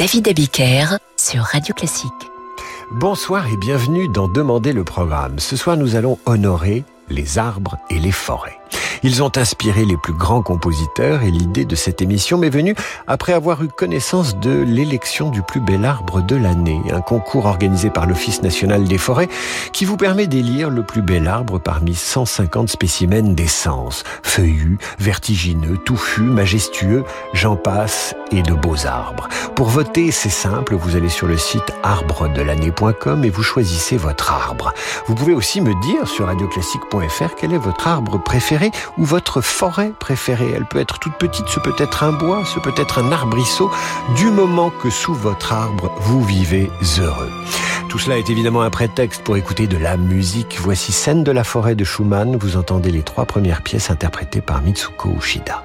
David Abiker sur Radio Classique. Bonsoir et bienvenue dans Demander le programme. Ce soir, nous allons honorer les arbres et les forêts. Ils ont inspiré les plus grands compositeurs et l'idée de cette émission m'est venue après avoir eu connaissance de l'élection du plus bel arbre de l'année, un concours organisé par l'Office national des forêts qui vous permet d'élire le plus bel arbre parmi 150 spécimens d'essence, feuillus, vertigineux, touffus, majestueux, j'en passe et de beaux arbres. Pour voter, c'est simple, vous allez sur le site arbredelannée.com et vous choisissez votre arbre. Vous pouvez aussi me dire sur radioclassique.fr quel est votre arbre préféré ou votre forêt préférée. Elle peut être toute petite, ce peut être un bois, ce peut être un arbrisseau, du moment que sous votre arbre, vous vivez heureux. Tout cela est évidemment un prétexte pour écouter de la musique. Voici Scène de la forêt de Schumann. Vous entendez les trois premières pièces interprétées par Mitsuko Ushida.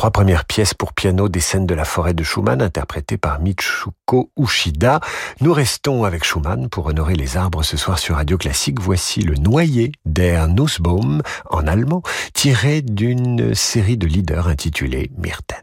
Trois premières pièces pour piano des scènes de la forêt de Schumann interprétées par Michuko Ushida. Nous restons avec Schumann pour honorer les arbres ce soir sur Radio Classique. Voici le noyer der Nussbaum en allemand tiré d'une série de leaders intitulée Myrten.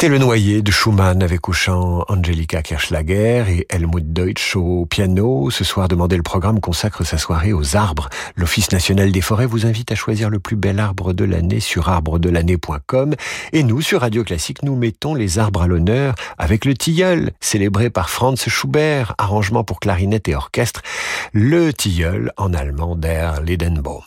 C'était le noyer de Schumann avec au chant Angelika Kirchlager et Helmut Deutsch au piano. Ce soir, Demandez le programme consacre sa soirée aux arbres. L'Office national des forêts vous invite à choisir le plus bel arbre de l'année sur arbredelannée.com. Et nous, sur Radio Classique, nous mettons les arbres à l'honneur avec le tilleul, célébré par Franz Schubert, arrangement pour clarinette et orchestre. Le tilleul en allemand der Ledenbaum.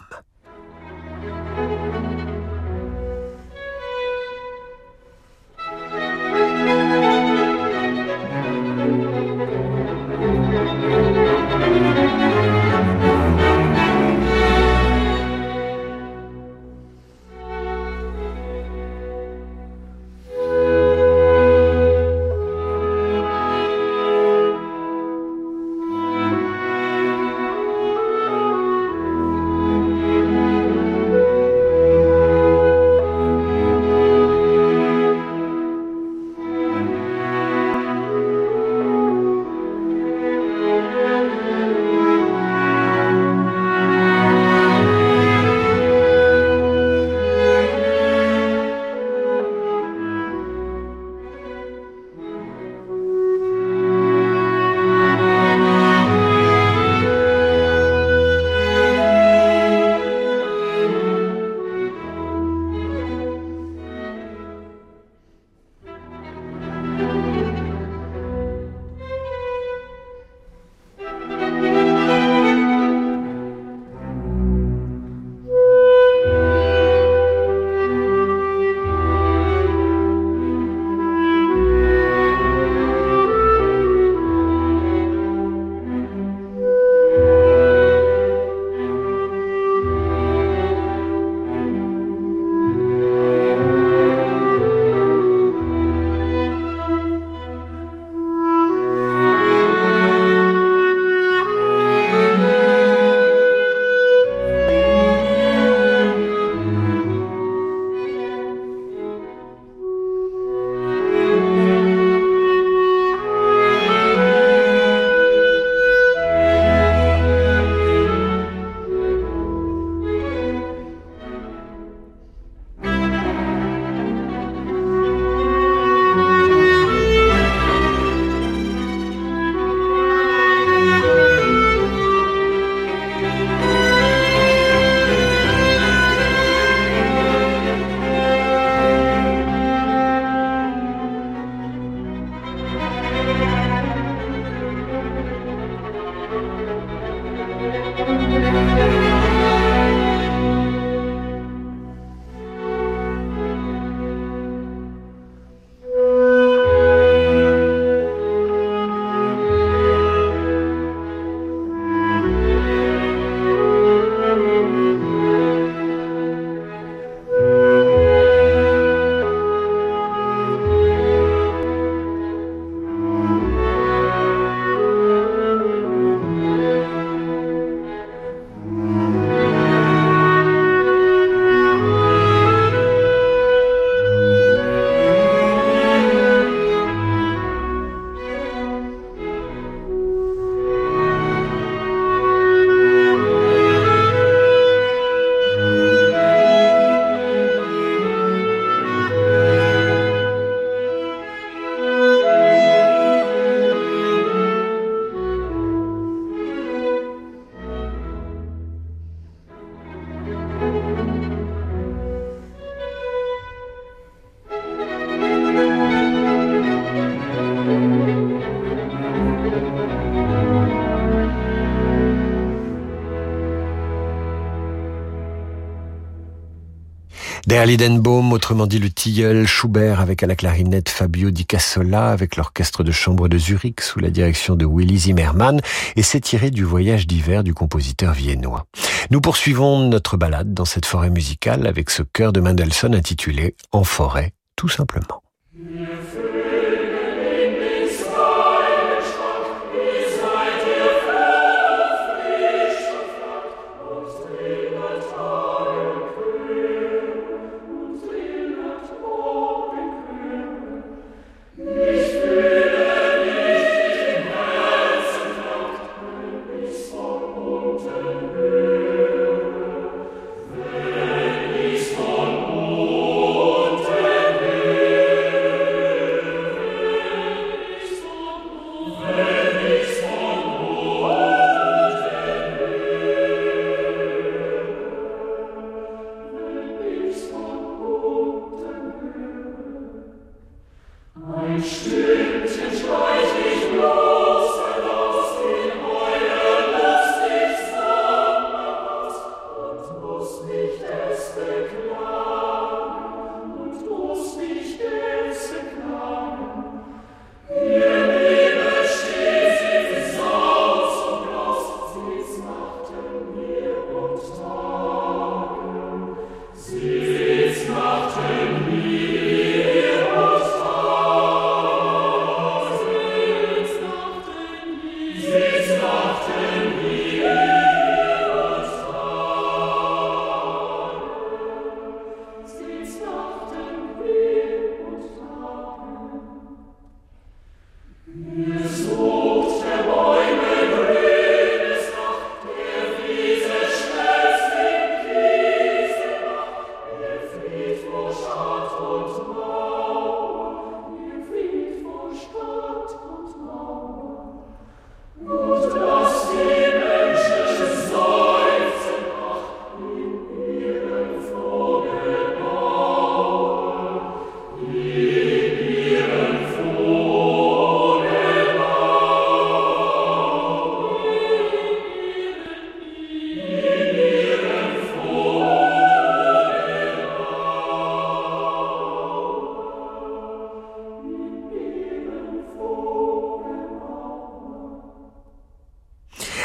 Derlidenbaum, autrement dit le tilleul, Schubert avec à la clarinette Fabio Di Cassola avec l'orchestre de chambre de Zurich sous la direction de Willy Zimmermann et c'est tiré du voyage d'hiver du compositeur viennois. Nous poursuivons notre balade dans cette forêt musicale avec ce chœur de Mendelssohn intitulé En forêt, tout simplement.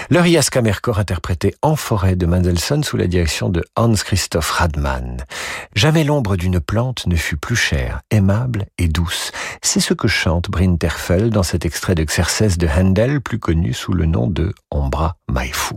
Le Kammerchor interprété En forêt de Mendelssohn sous la direction de Hans Christoph Radmann. Jamais l'ombre d'une plante ne fut plus chère, aimable et douce. C'est ce que chante Bryn Terfel dans cet extrait de Xerxes de Handel, plus connu sous le nom de Ombra Maifu.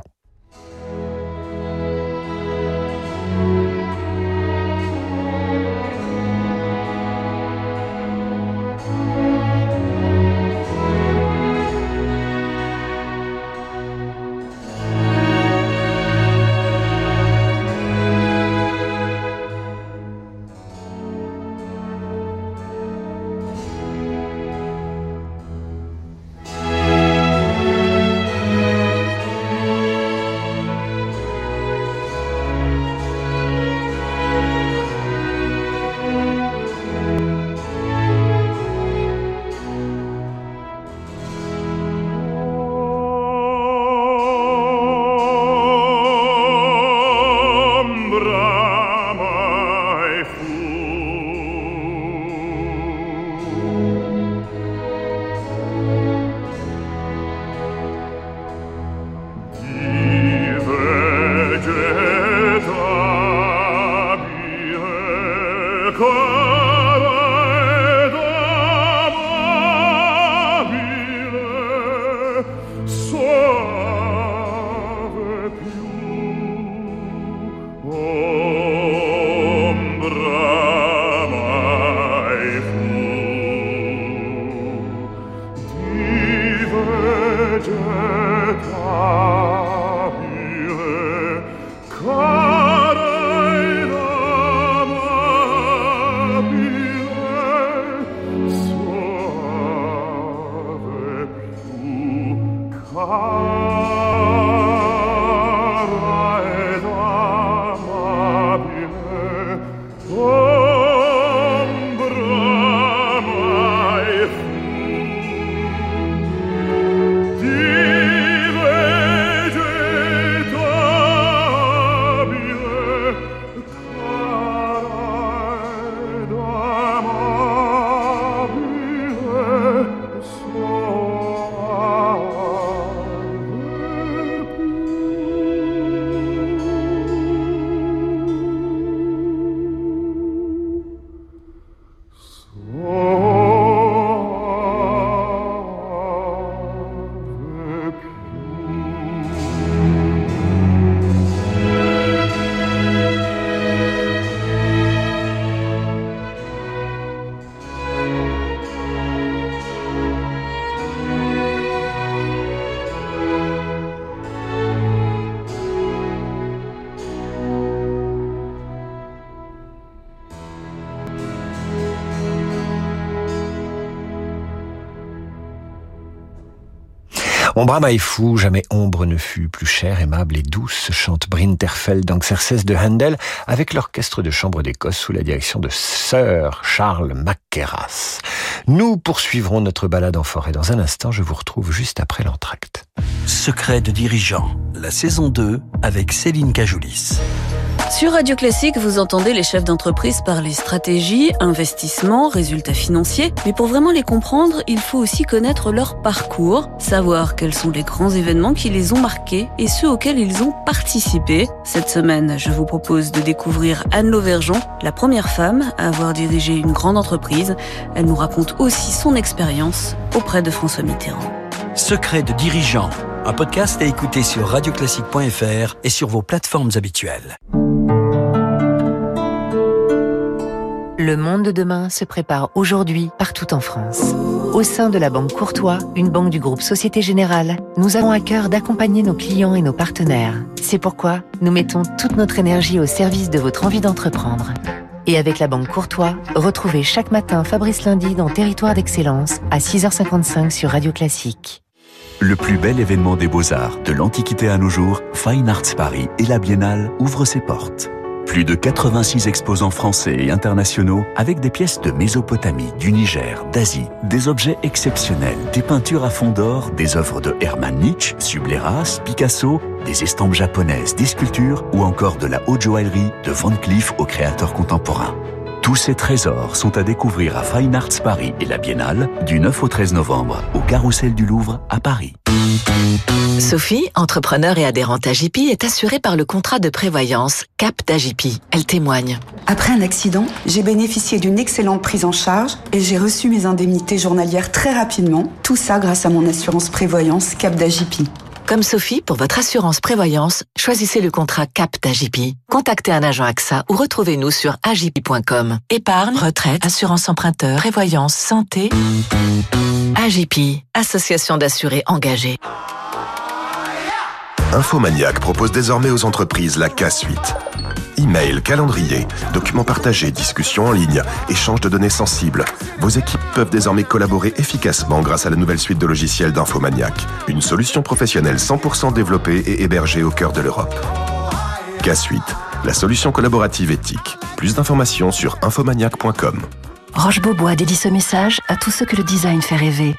Mon Brahma est fou, jamais ombre ne fut plus chère, aimable et douce, chante Brinterfeld d'Anxerces de Handel avec l'orchestre de chambre d'Écosse sous la direction de Sir Charles Mackerras. Nous poursuivrons notre balade en forêt. Dans un instant, je vous retrouve juste après l'entracte. Secret de dirigeant, la saison 2 avec Céline Cajoulis. Sur Radio Classique, vous entendez les chefs d'entreprise parler stratégie, investissement, résultats financiers. Mais pour vraiment les comprendre, il faut aussi connaître leur parcours, savoir quels sont les grands événements qui les ont marqués et ceux auxquels ils ont participé. Cette semaine, je vous propose de découvrir Anne Lauvergeon, la première femme à avoir dirigé une grande entreprise. Elle nous raconte aussi son expérience auprès de François Mitterrand. Secret de dirigeant, un podcast à écouter sur radioclassique.fr et sur vos plateformes habituelles. Le monde de demain se prépare aujourd'hui partout en France. Au sein de la Banque Courtois, une banque du groupe Société Générale, nous avons à cœur d'accompagner nos clients et nos partenaires. C'est pourquoi nous mettons toute notre énergie au service de votre envie d'entreprendre. Et avec la Banque Courtois, retrouvez chaque matin Fabrice Lundi dans Territoire d'Excellence à 6h55 sur Radio Classique. Le plus bel événement des beaux-arts, de l'Antiquité à nos jours, Fine Arts Paris et la Biennale ouvrent ses portes. Plus de 86 exposants français et internationaux avec des pièces de Mésopotamie, du Niger, d'Asie, des objets exceptionnels, des peintures à fond d'or, des œuvres de Hermann Nietzsche, Subleras, Picasso, des estampes japonaises, des sculptures ou encore de la haute joaillerie de Van Cleef aux créateurs contemporains. Tous ces trésors sont à découvrir à Fine Arts Paris et la Biennale du 9 au 13 novembre au Carrousel du Louvre à Paris. Sophie, entrepreneur et adhérente à JP, est assurée par le contrat de prévoyance CAP d'AJP. Elle témoigne. Après un accident, j'ai bénéficié d'une excellente prise en charge et j'ai reçu mes indemnités journalières très rapidement. Tout ça grâce à mon assurance prévoyance CAP d'AJP. Comme Sophie, pour votre assurance prévoyance, choisissez le contrat CAP d'AJP. Contactez un agent AXA ou retrouvez-nous sur agip.com. Épargne, retraite, assurance emprunteur, prévoyance, santé. AJP, association d'assurés engagés. Infomaniac propose désormais aux entreprises la K-Suite. Email, calendrier, documents partagés, discussions en ligne, échange de données sensibles. Vos équipes peuvent désormais collaborer efficacement grâce à la nouvelle suite de logiciels d'Infomaniac. Une solution professionnelle 100% développée et hébergée au cœur de l'Europe. K-Suite, la solution collaborative éthique. Plus d'informations sur infomaniac.com. Roche Beaubois dédie ce message à tous ceux que le design fait rêver.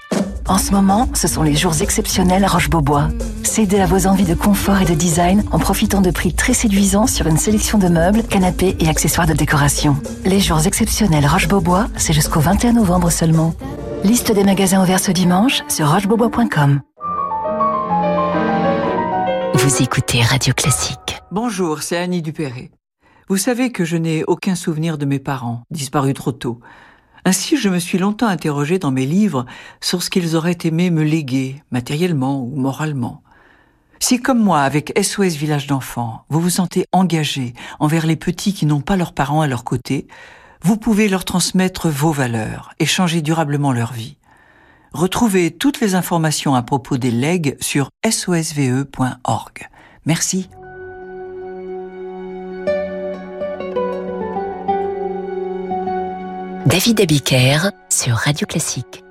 En ce moment, ce sont les jours exceptionnels à Roche-Beaubois. Cédez à vos envies de confort et de design en profitant de prix très séduisants sur une sélection de meubles, canapés et accessoires de décoration. Les jours exceptionnels Roche-Beaubois, c'est jusqu'au 21 novembre seulement. Liste des magasins ouverts ce dimanche sur rochebeaubois.com. Vous écoutez Radio Classique. Bonjour, c'est Annie Dupéré. Vous savez que je n'ai aucun souvenir de mes parents, disparus trop tôt. Ainsi, je me suis longtemps interrogé dans mes livres sur ce qu'ils auraient aimé me léguer, matériellement ou moralement. Si, comme moi, avec SOS Village d'enfants, vous vous sentez engagé envers les petits qui n'ont pas leurs parents à leur côté, vous pouvez leur transmettre vos valeurs et changer durablement leur vie. Retrouvez toutes les informations à propos des legs sur sosve.org. Merci. David Abiker sur Radio Classique.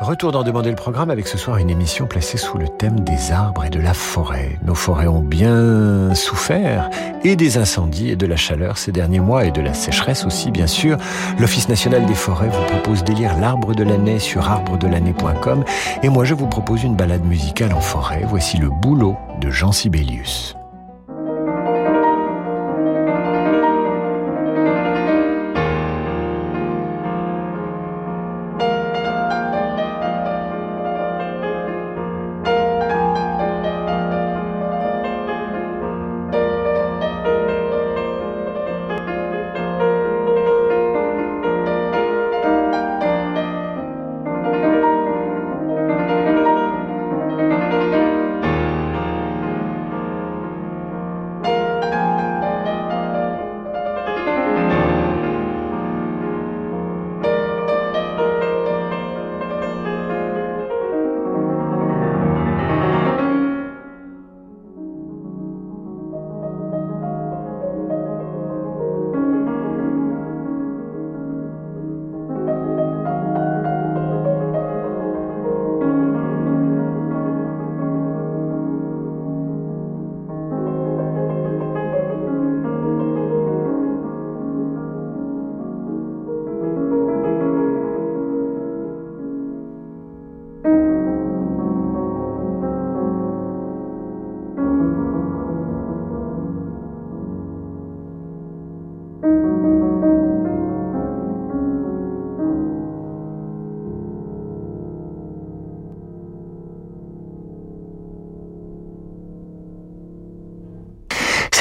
Retour d'en demander le programme avec ce soir une émission placée sous le thème des arbres et de la forêt. Nos forêts ont bien souffert et des incendies et de la chaleur ces derniers mois et de la sécheresse aussi bien sûr. L'Office national des forêts vous propose d'élire l'arbre de l'année sur arbredelannée.com et moi je vous propose une balade musicale en forêt. Voici le boulot de Jean Sibelius.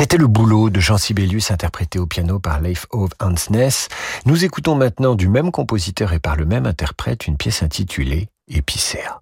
C'était le boulot de Jean Sibelius interprété au piano par Leif Ove Hansness. Nous écoutons maintenant du même compositeur et par le même interprète une pièce intitulée Épicéa.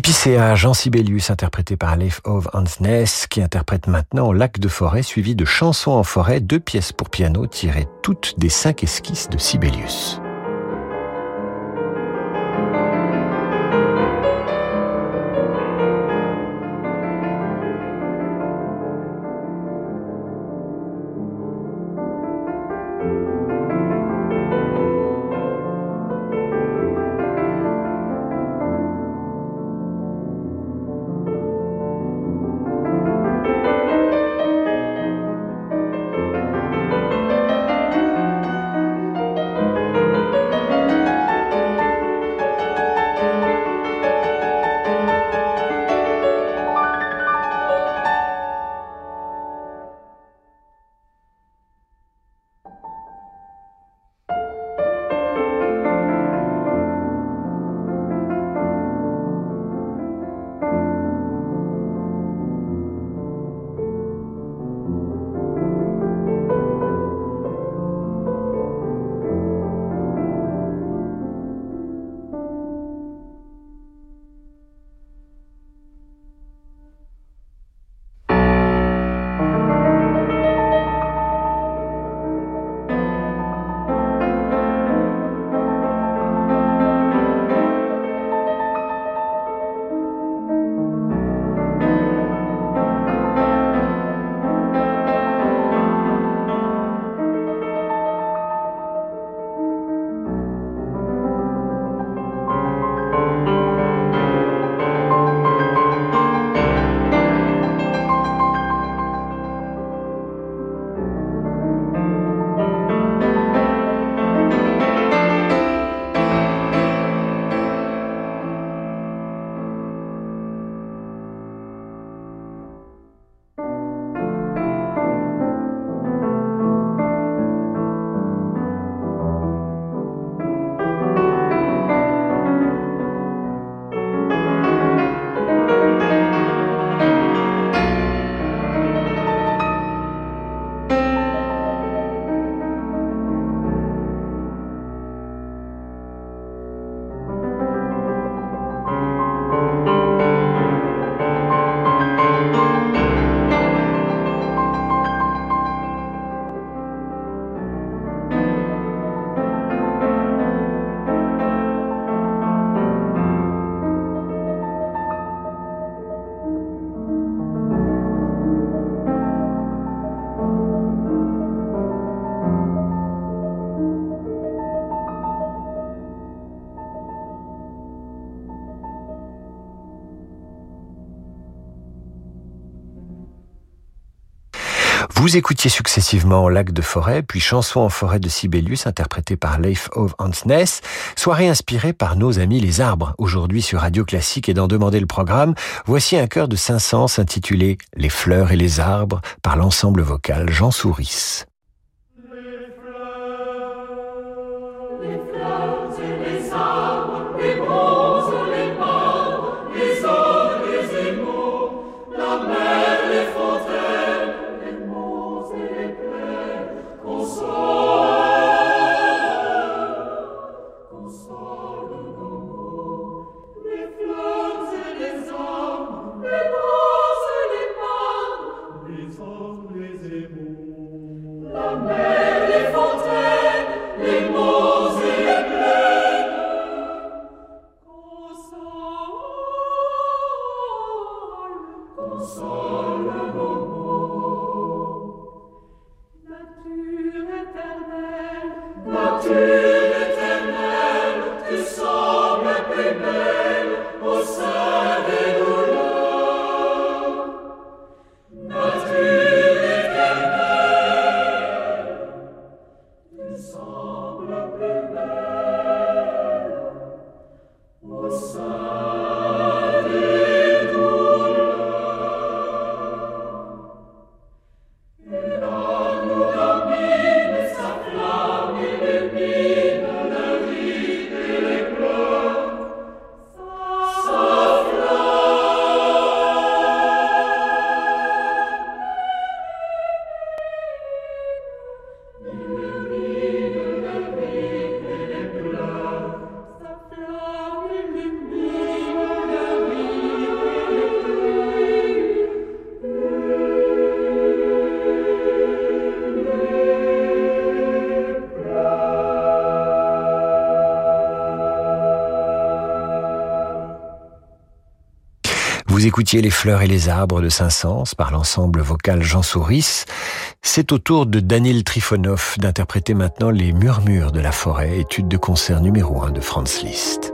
Épicéa, Jean Sibelius, interprété par Leif Ove Hansness, qui interprète maintenant Lac de forêt, suivi de Chansons en forêt, deux pièces pour piano tirées toutes des cinq esquisses de Sibelius. Vous écoutiez successivement Lac de forêt, puis Chanson en forêt de Sibelius, interprétée par Leif Ove Hansness, soirée inspirée par nos amis les arbres. Aujourd'hui sur Radio Classique et d'en demander le programme, voici un chœur de Saint-Saëns intitulé Les fleurs et les arbres par l'ensemble vocal Jean Souris. Écoutiez Les fleurs et les arbres de Saint-Saëns par l'ensemble vocal Jean Souris. C'est au tour de Daniel Trifonov d'interpréter maintenant Les murmures de la forêt, étude de concert numéro 1 de Franz Liszt.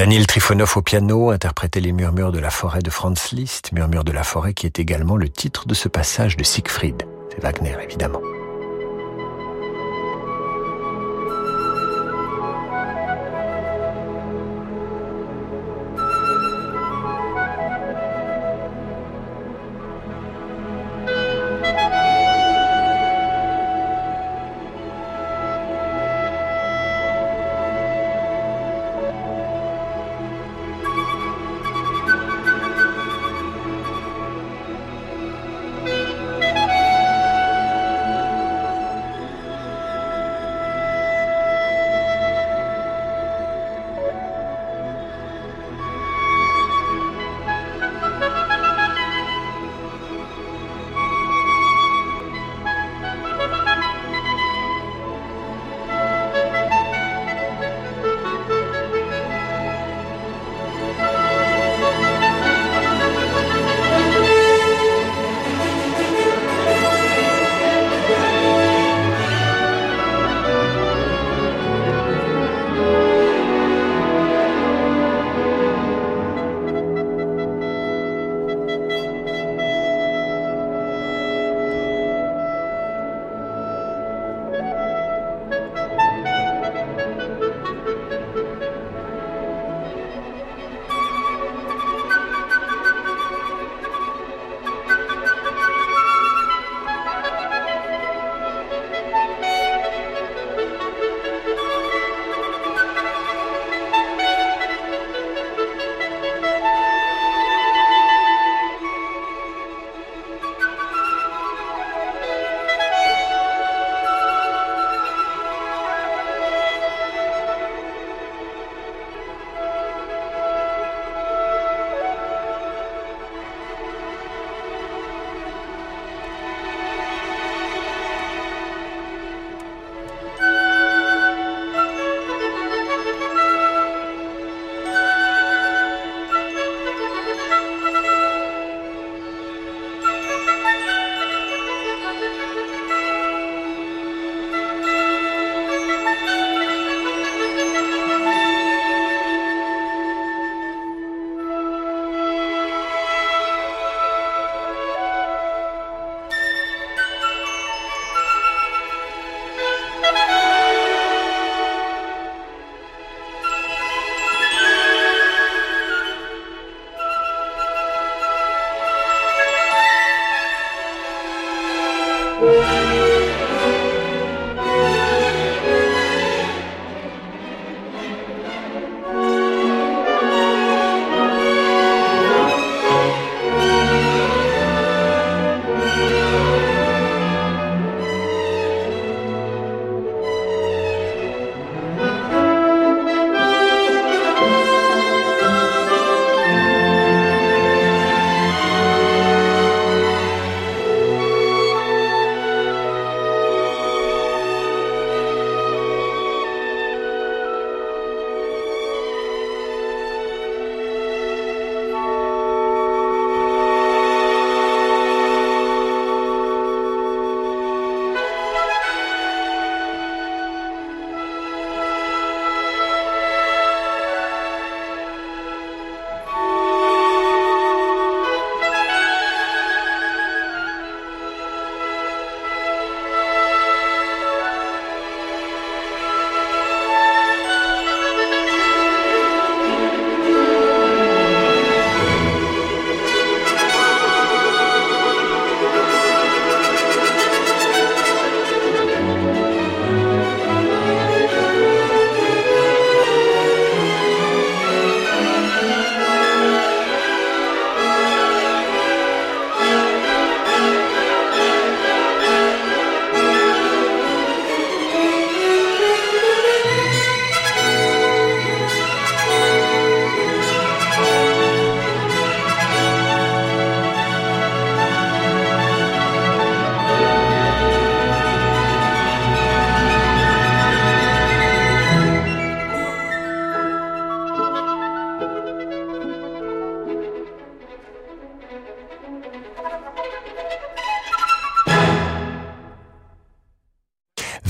Daniel Trifonov au piano interprétait les murmures de la forêt de Franz Liszt, murmures de la forêt qui est également le titre de ce passage de Siegfried. C'est Wagner évidemment.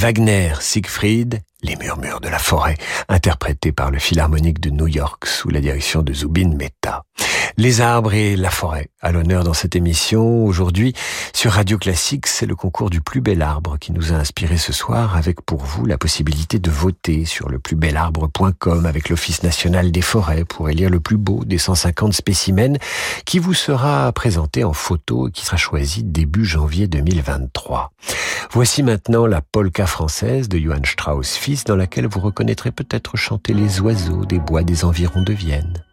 Wagner, Siegfried, les murmures de la forêt, interprétés par le Philharmonique de New York sous la direction de Zubin Mehta. Les arbres et la forêt, à l'honneur dans cette émission. Aujourd'hui, sur Radio Classique, c'est le concours du plus bel arbre qui nous a inspiré ce soir, avec pour vous la possibilité de voter sur le plusbelarbre.com avec l'Office national des forêts pour élire le plus beau des 150 spécimens qui vous sera présenté en photo et qui sera choisi début janvier 2023. Voici maintenant la polka française de Johann Strauss fils dans laquelle vous reconnaîtrez peut-être chanter les oiseaux des bois des environs de Vienne.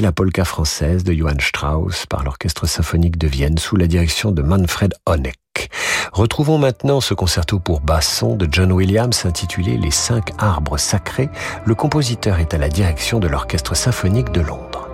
La polka française de Johann Strauss par l'Orchestre symphonique de Vienne sous la direction de Manfred Honeck. Retrouvons maintenant ce concerto pour basson de John Williams intitulé Les cinq arbres sacrés. Le compositeur est à la direction de l'Orchestre symphonique de Londres.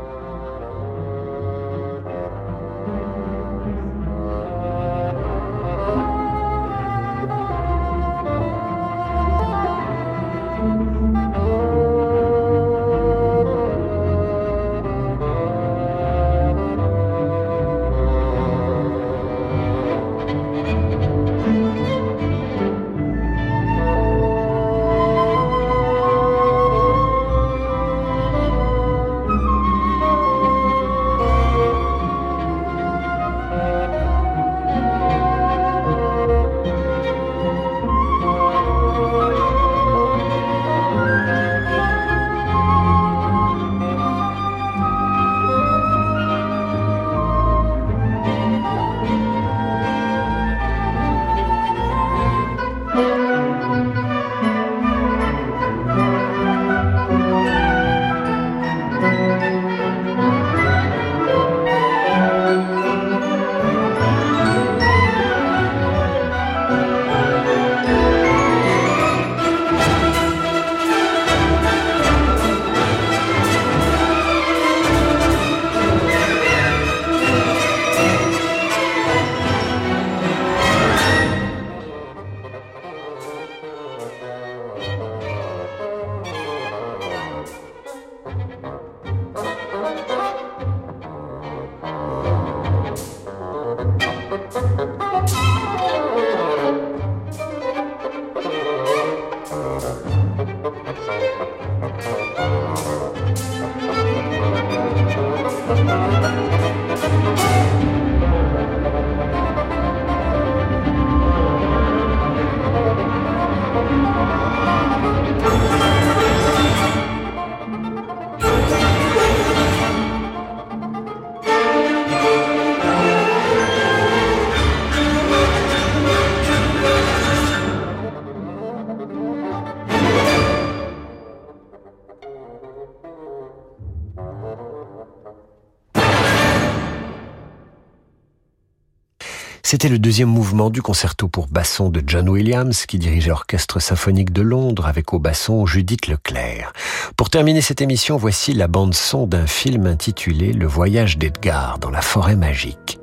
C'était le deuxième mouvement du concerto pour basson de John Williams qui dirige l'Orchestre symphonique de Londres avec au basson Judith Leclerc. Pour terminer cette émission, voici la bande son d'un film intitulé Le voyage d'Edgar dans la forêt magique.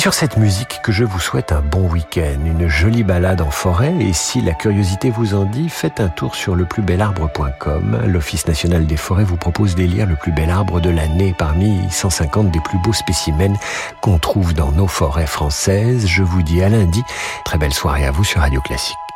Sur cette musique que je vous souhaite un bon week-end, une jolie balade en forêt et si la curiosité vous en dit, faites un tour sur leplusbelarbre.com. L'Office national des forêts vous propose d'élire le plus bel arbre de l'année parmi 150 des plus beaux spécimens qu'on trouve dans nos forêts françaises. Je vous dis à lundi. Très belle soirée à vous sur Radio Classique.